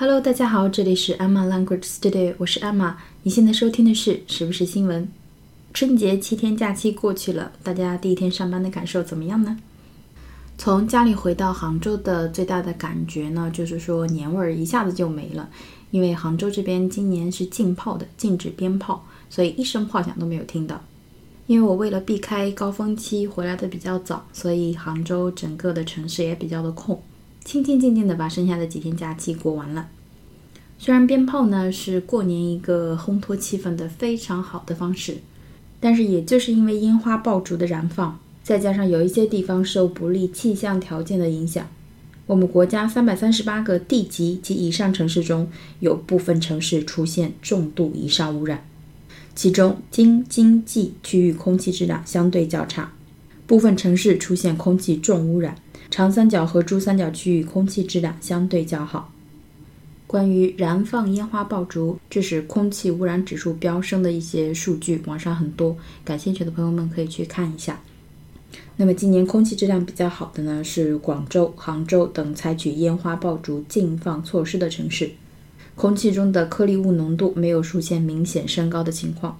Hello，大家好，这里是 Emma Language Studio，我是 Emma。你现在收听的是时不时新闻。春节七天假期过去了，大家第一天上班的感受怎么样呢？从家里回到杭州的最大的感觉呢，就是说年味儿一下子就没了。因为杭州这边今年是禁炮的，禁止鞭炮，所以一声炮响都没有听到。因为我为了避开高峰期回来的比较早，所以杭州整个的城市也比较的空。清清静静的把剩下的几天假期过完了。虽然鞭炮呢是过年一个烘托气氛的非常好的方式，但是也就是因为烟花爆竹的燃放，再加上有一些地方受不利气象条件的影响，我们国家三百三十八个地级及以上城市中有部分城市出现重度以上污染，其中京津冀区域空气质量相对较差，部分城市出现空气重污染。长三角和珠三角区域空气质量相对较好。关于燃放烟花爆竹致使空气污染指数飙升的一些数据，网上很多，感兴趣的朋友们可以去看一下。那么今年空气质量比较好的呢，是广州、杭州等采取烟花爆竹禁放措施的城市，空气中的颗粒物浓度没有出现明显升高的情况。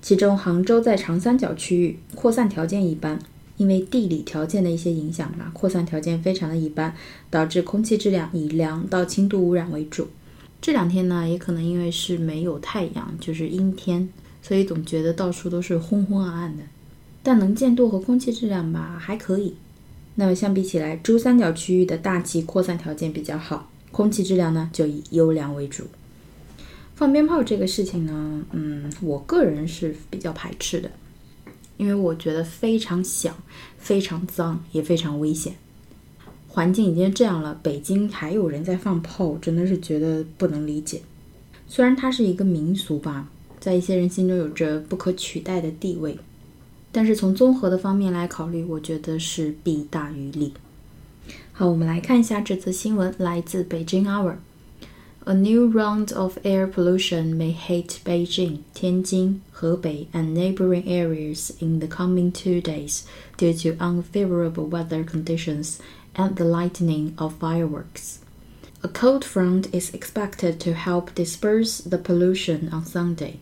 其中，杭州在长三角区域扩散条件一般。因为地理条件的一些影响吧，扩散条件非常的一般，导致空气质量以良到轻度污染为主。这两天呢，也可能因为是没有太阳，就是阴天，所以总觉得到处都是昏昏暗暗的。但能见度和空气质量吧还可以。那么相比起来，珠三角区域的大气扩散条件比较好，空气质量呢就以优良为主。放鞭炮这个事情呢，嗯，我个人是比较排斥的。因为我觉得非常响，非常脏，也非常危险。环境已经这样了，北京还有人在放炮，真的是觉得不能理解。虽然它是一个民俗吧，在一些人心中有着不可取代的地位，但是从综合的方面来考虑，我觉得是弊大于利。好，我们来看一下这则新闻，来自北京 Hour。A new round of air pollution may hit Beijing, Tianjin, Hebei, and neighboring areas in the coming two days due to unfavorable weather conditions and the lightning of fireworks. A cold front is expected to help disperse the pollution on Sunday.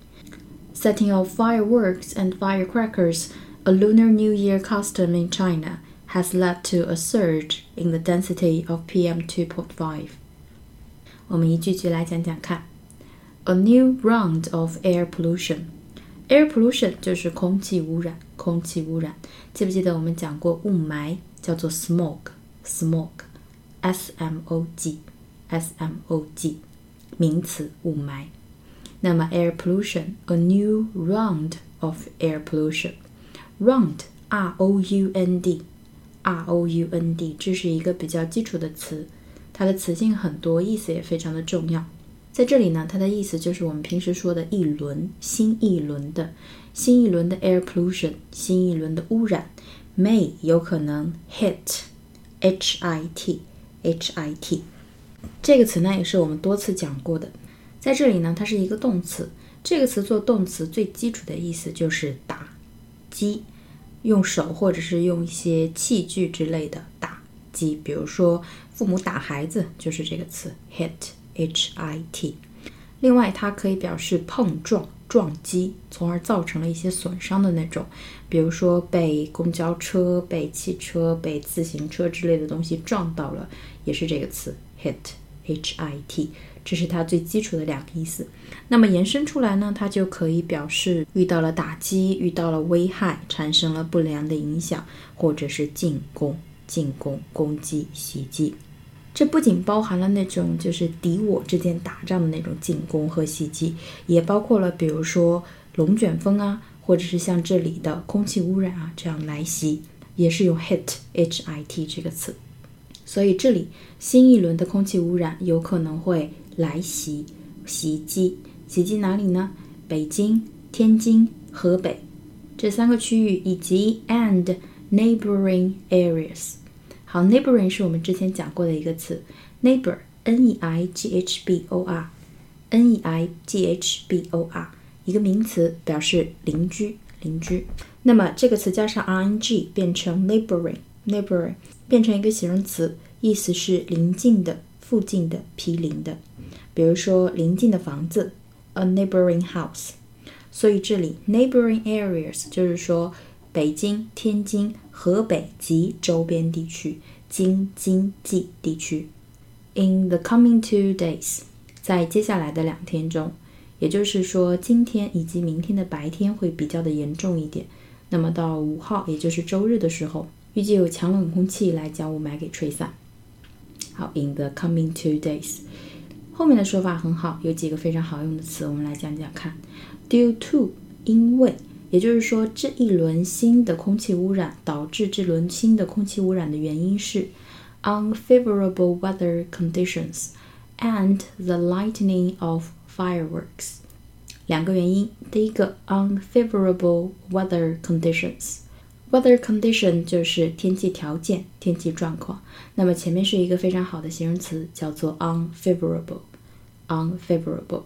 Setting off fireworks and firecrackers, a Lunar New Year custom in China, has led to a surge in the density of PM2.5. 我们一句句来讲讲看。A new round of air pollution. Air pollution 就是空气污染，空气污染。记不记得我们讲过雾霾叫做 smog，smog，s m o g，s m o g，名词雾霾。那么 air pollution，a new round of air pollution，round，r o u n d，r o u n d，这是一个比较基础的词。 它的词性很多，意思也非常的重要。在这里呢，它的意思就是我们平时说的一轮、新一轮的、新一轮的 air pollution，新一轮的污染，may 有可能 hit，h i t，h i t，这个词呢也是我们多次讲过的。在这里呢，它是一个动词，这个词做动词最基础的意思就是打击，用手或者是用一些器具之类的打。比如说，父母打孩子就是这个词 hit，h i t。另外，它可以表示碰撞、撞击，从而造成了一些损伤的那种。比如说，被公交车、被汽车、被自行车之类的东西撞到了，也是这个词 hit，h i t。这是它最基础的两个意思。那么延伸出来呢，它就可以表示遇到了打击、遇到了危害、产生了不良的影响，或者是进攻。进攻、攻击、袭击，这不仅包含了那种就是敌我之间打仗的那种进攻和袭击，也包括了比如说龙卷风啊，或者是像这里的空气污染啊这样来袭，也是用 hit（h-i-t） 这个词。所以这里新一轮的空气污染有可能会来袭、袭击，袭击哪里呢？北京、天津、河北这三个区域，以及 and。Neighboring areas，好，neighboring 是我们之前讲过的一个词，neighbor，n e i g h b o r，n e i g h b o r，一个名词，表示邻居，邻居。那么这个词加上 i n g 变成 neighboring，neighboring 变成一个形容词，意思是邻近的、附近的、毗邻的。比如说邻近的房子，a neighboring house。所以这里 neighboring areas 就是说北京、天津、河北及周边地区，京津冀地区。In the coming two days，在接下来的两天中，也就是说今天以及明天的白天会比较的严重一点。那么到五号，也就是周日的时候，预计有强冷空气来将雾霾给吹散。好，in the coming two days，后面的说法很好，有几个非常好用的词，我们来讲讲看。Due to，因为，也就是说这一轮新的空气污染导致这轮新的空气污染的原因是。unfavorable weather conditions and the lightning of fireworks。两个原因，第一个 unfavorable weather conditions。weather condition 就是天气条件、天气状况。那么前面是一个非常好的形容词，叫做 unfavorable。unfavorable。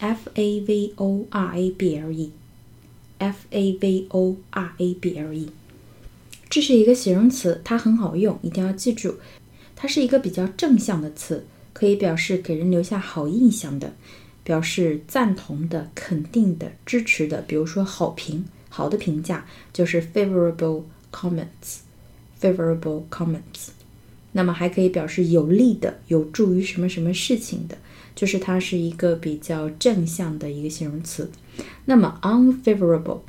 favorable，favorable，这是一个形容词，它很好用，一定要记住。它是一个比较正向的词，可以表示给人留下好印象的，表示赞同的、肯定的、支持的。比如说好评、好的评价就是 favorable comments。favorable comments。那么还可以表示有利的、有助于什么什么事情的，就是它是一个比较正向的一个形容词。那么 unfavorable。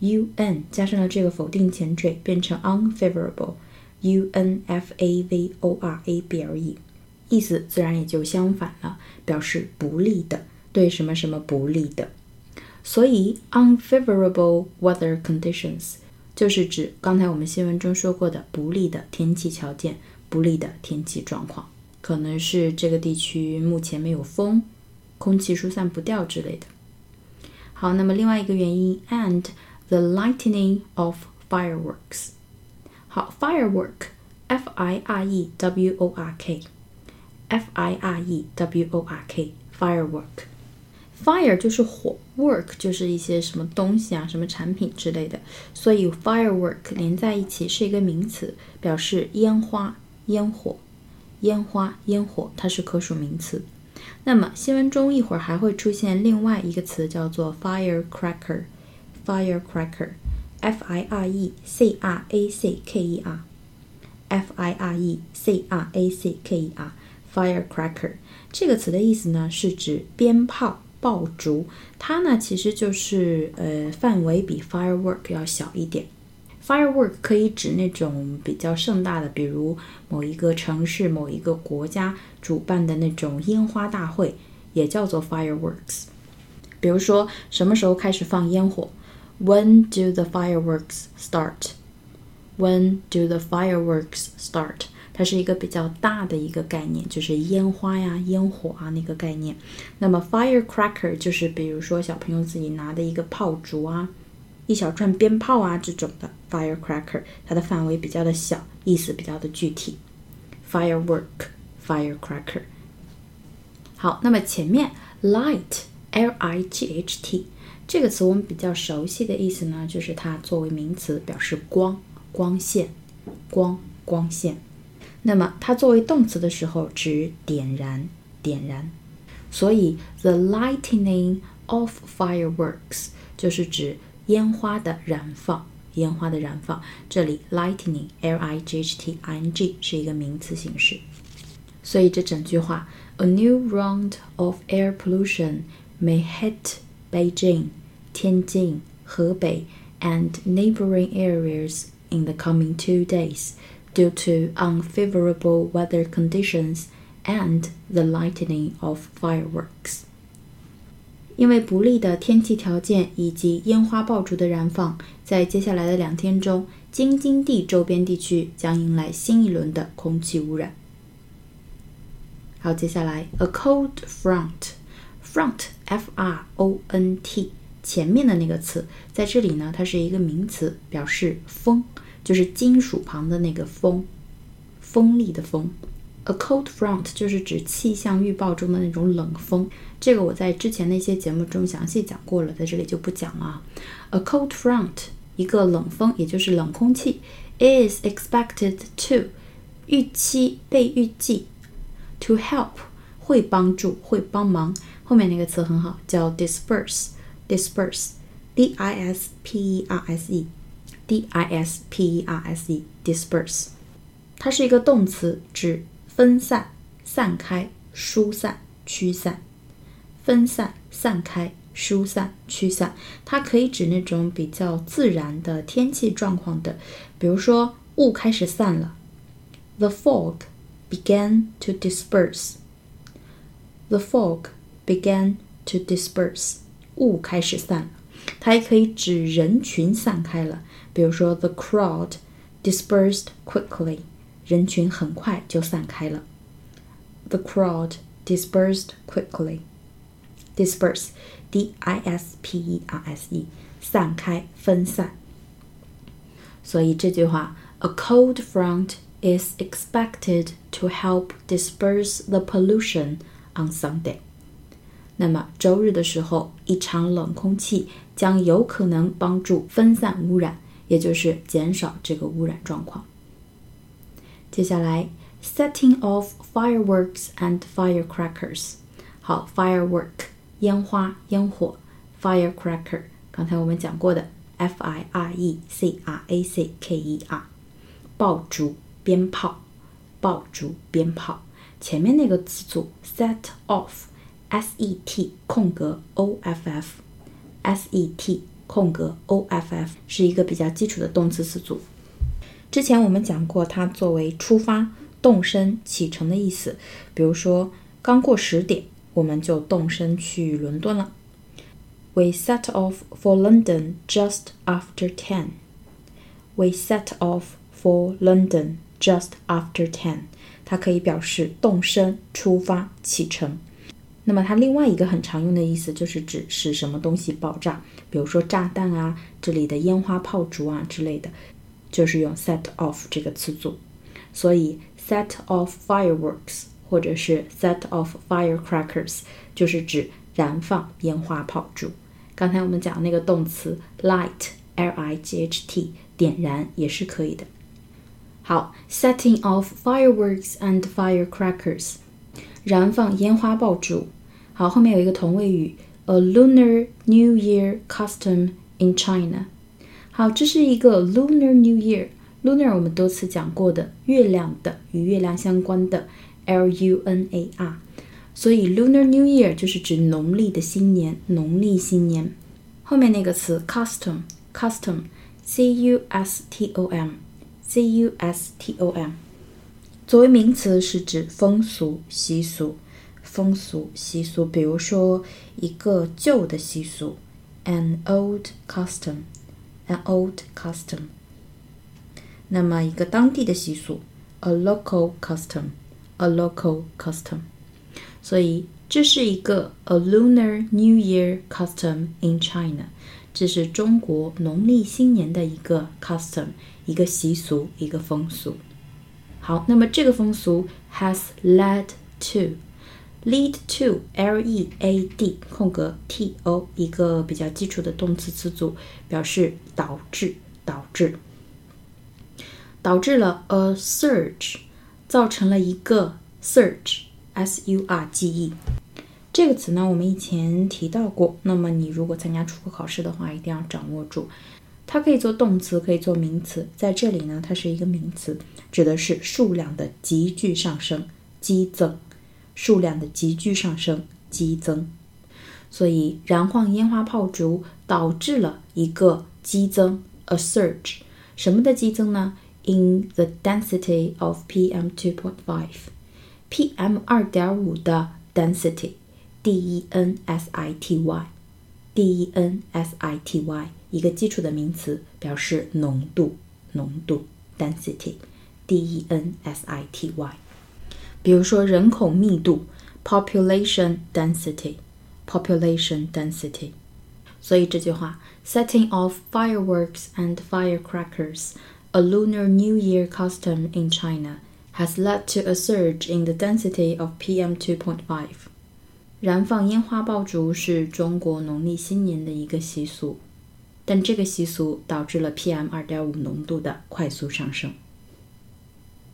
u n 加上了这个否定前缀，变成 unfavorable，u n f a v o r a b l e，意思自然也就相反了，表示不利的，对什么什么不利的。所以 unfavorable weather conditions 就是指刚才我们新闻中说过的不利的天气条件、不利的天气状况，可能是这个地区目前没有风，空气疏散不掉之类的。好，那么另外一个原因 and。The lightning of fireworks。好，firework，f i r e w o r k，f i r e w o r k，firework。Fire 就是火，work 就是一些什么东西啊，什么产品之类的，所以 firework 连在一起是一个名词，表示烟花、烟火、烟花、烟火，它是可数名词。那么新闻中一会儿还会出现另外一个词，叫做 firecracker。firecracker，f i r e c r a c k e r，f i r e c r a c k e r，firecracker 这个词的意思呢，是指鞭炮、爆竹。它呢，其实就是呃，范围比 firework 要小一点。Firework 可以指那种比较盛大的，比如某一个城市、某一个国家主办的那种烟花大会，也叫做 fireworks。比如说，什么时候开始放烟火？When do the fireworks start? When do the fireworks start? 它是一个比较大的一个概念，就是烟花呀、烟火啊那个概念。那么 firecracker 就是比如说小朋友自己拿的一个炮竹啊，一小串鞭炮啊这种的 firecracker，它的范围比较的小，意思比较的具体。Firework, firecracker。好，那么前面 light, l-i-g-h-t。这个词我们比较熟悉的意思呢，就是它作为名词表示光、光线、光、光线。那么它作为动词的时候指点燃、点燃。所以 the lightning of fireworks 就是指烟花的燃放、烟花的燃放。这里 lightning l i g h t i n g 是一个名词形式。所以这整句话，a new round of air pollution may hit。Beijing, Tianjin, Hebei, and neighboring areas in the coming two days due to unfavorable weather conditions and the lightning of fireworks. 因为不利的天气条件以及烟花爆竹的燃放，在接下来的两天中，京津冀周边地区将迎来新一轮的空气污染。好，接下来 a cold front。front f r o n t 前面的那个词，在这里呢，它是一个名词，表示风，就是金属旁的那个风，锋利的风。A cold front 就是指气象预报中的那种冷风，这个我在之前的一些节目中详细讲过了，在这里就不讲了。A cold front 一个冷风，也就是冷空气，is expected to 预期被预计 to help。会帮助，会帮忙。后面那个词很好，叫 disperse，disperse，d i s p e r s e，d i s p e r s e，disperse，它是一个动词，指分散、散开、疏散、驱散。分散、散开、疏散、驱散，它可以指那种比较自然的天气状况的，比如说雾开始散了，the fog began to disperse。The fog began to disperse，雾开始散了。它也可以指人群散开了，比如说 the crowd dispersed quickly，人群很快就散开了。The crowd dispersed quickly。disperse，d i s p e r s e，散开、分散。所以这句话，a cold front is expected to help disperse the pollution on Sunday。那么周日的时候，一场冷空气将有可能帮助分散污染，也就是减少这个污染状况。 接下来，setting off fireworks and firecrackers。好，firework。烟花、烟火，firecracker。刚才我们讲过的，f i r e c r a c k e r，爆竹、鞭炮，爆竹、鞭炮。前面那个词组 set off，s e t 空格 o f f，s e t 空格 o f f 是一个比较基础的动词词组。之前我们讲过，它作为出发、动身、启程的意思。比如说，刚过十点。我们就动身去伦敦了。We set off for London just after ten. We set off for London just after ten. 它可以表示动身、出发、启程。那么它另外一个很常用的意思就是指使什么东西爆炸，比如说炸弹啊，这里的烟花炮竹啊之类的，就是用 set off 这个词组。所以 set off fireworks 或者是 set off firecrackers，就是指燃放烟花炮竹。刚才我们讲那个动词 light，l i g h t，点燃也是可以的。好，setting off fireworks and firecrackers，燃放烟花爆竹。好，后面有一个同位语，a lunar New Year custom in China。好，这是一个 lunar New Year，lunar 我们多次讲过的，月亮的，与月亮相关的。L U N A R，所以 Lunar New Year 就是指农历的新年，农历新年。后面那个词 custom，custom，C U S T O M，C U S T O M，作为名词是指风俗习俗，风俗习俗。比如说一个旧的习俗，an old custom custom，an old custom。那么一个当地的习俗，a local custom。a local custom，所以这是一个 a lunar New Year custom in China，这是中国农历新年的一个 custom，一个习俗，一个风俗。好，那么这个风俗 has led to Lead to l e a d 空格 t o 一个比较基础的动词词组，表示导致，导致，导致了 a surge。造成了一个 surge，s u r g e 这个词呢，我们以前提到过。那么你如果参加出国考试的话，一定要掌握住。它可以做动词，可以做名词。在这里呢，它是一个名词，指的是数量的急剧上升、激增。数量的急剧上升、激增。所以燃放烟花炮竹导致了一个激增，a surge。什么的激增呢？in the density of PM 2.5, PM 二点五的 density，D E N S I T Y，D E N S I T Y 一个基础的名词，表示浓度，浓度 density，D E N S I T Y。比如说人口密度 population density，population density。所以这句话 setting off fireworks and firecrackers a Lunar New Year custom in China has led to a surge in the density of PM 2.5。燃放烟花爆竹是中国农历新年的一个习俗，但这个习俗导致了 PM 2.5浓度的快速上升。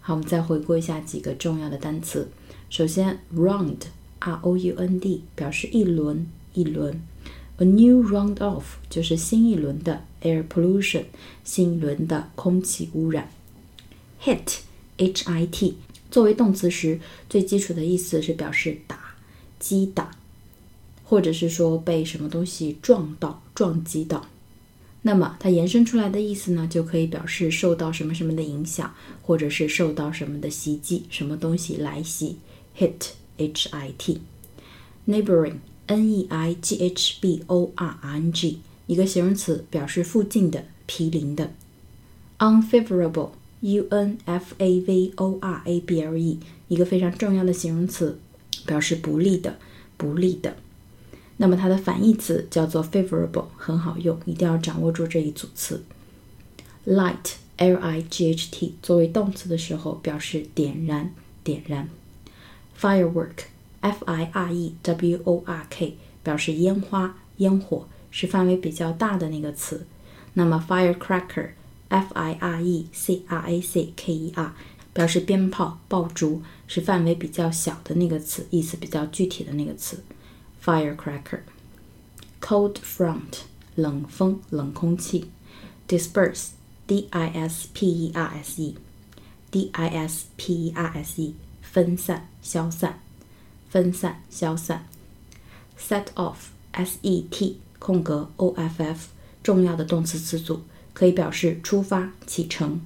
好，我们再回顾一下几个重要的单词。首先，round r o u n d 表示一轮一轮。A new round of 就是新一轮的 air pollution，新一轮的空气污染。Hit h i t 作为动词时，最基础的意思是表示打、击打，或者是说被什么东西撞到、撞击到。那么它延伸出来的意思呢，就可以表示受到什么什么的影响，或者是受到什么的袭击，什么东西来袭。Hit h i t neighboring n e i g h b o r i n g 一个形容词，表示附近的、毗邻的。Unfavorable u n f a v o r a b l e 一个非常重要的形容词，表示不利的、不利的。那么它的反义词叫做 favorable，很好用，一定要掌握住这一组词。Light l i g h t 作为动词的时候，表示点燃、点燃。Firework f i r e w o r k 表示烟花、烟火，是范围比较大的那个词。那么 firecracker f i r e c r a c k e r 表示鞭炮、爆竹，是范围比较小的那个词，意思比较具体的那个词。Firecracker, cold front 冷风冷空气，disperse d i s p e r s e d i s p e r s e 分散消散分散消散，set off s e t 空格 o f f 重要的动词词组可以表示出发启程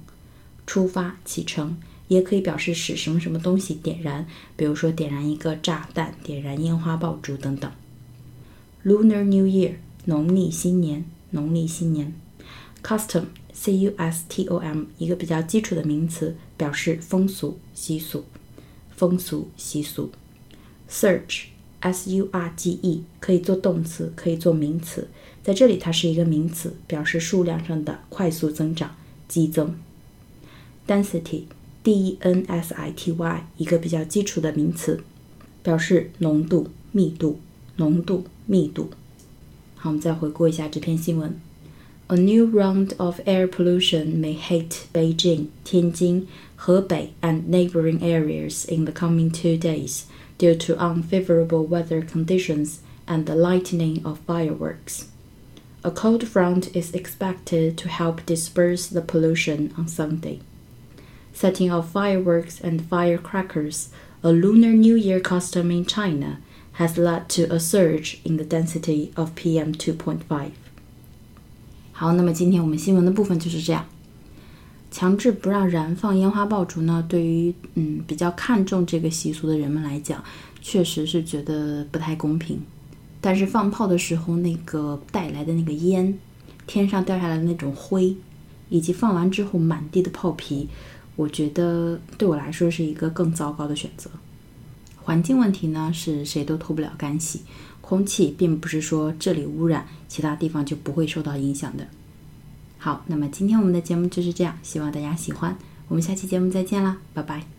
出发启程。也可以表示使什么什么东西点燃，比如说点燃一个炸弹、点燃烟花爆竹等等。Lunar New Year，农历新年，农历新年。Custom，c u s t o m，一个比较基础的名词，表示风俗习俗。风俗习俗。Surge，s u r g e，可以做动词，可以做名词，在这里它是一个名词，表示数量上的快速增长、激增。Density。d n s i t y 一个比较基础的名词，表示浓度、密度、浓度、密度。好，我们再回顾一下这篇新闻。A new round of air pollution may hit Beijing, Tianjin, Hebei, and neighboring areas in the coming two days due to unfavorable weather conditions and the lightning of fireworks. A cold front is expected to help disperse the pollution on Sunday setting off fireworks and firecrackers, a Lunar New Year custom in China, has led to a surge in the density of PM 2.5. 好，那么今天我们新闻的部分就是这样。强制不让燃放烟花爆竹呢，对于嗯比较看重这个习俗的人们来讲，确实是觉得不太公平。但是放炮的时候，那个带来的那个烟，天上掉下来的那种灰，以及放完之后满地的炮皮， 我觉得对我来说是一个更糟糕的选择。环境问题呢，是谁都脱不了干系。空气并不是说这里污染，其他地方就不会受到影响的。好，那么今天我们的节目就是这样，希望大家喜欢。我们下期节目再见啦，拜拜。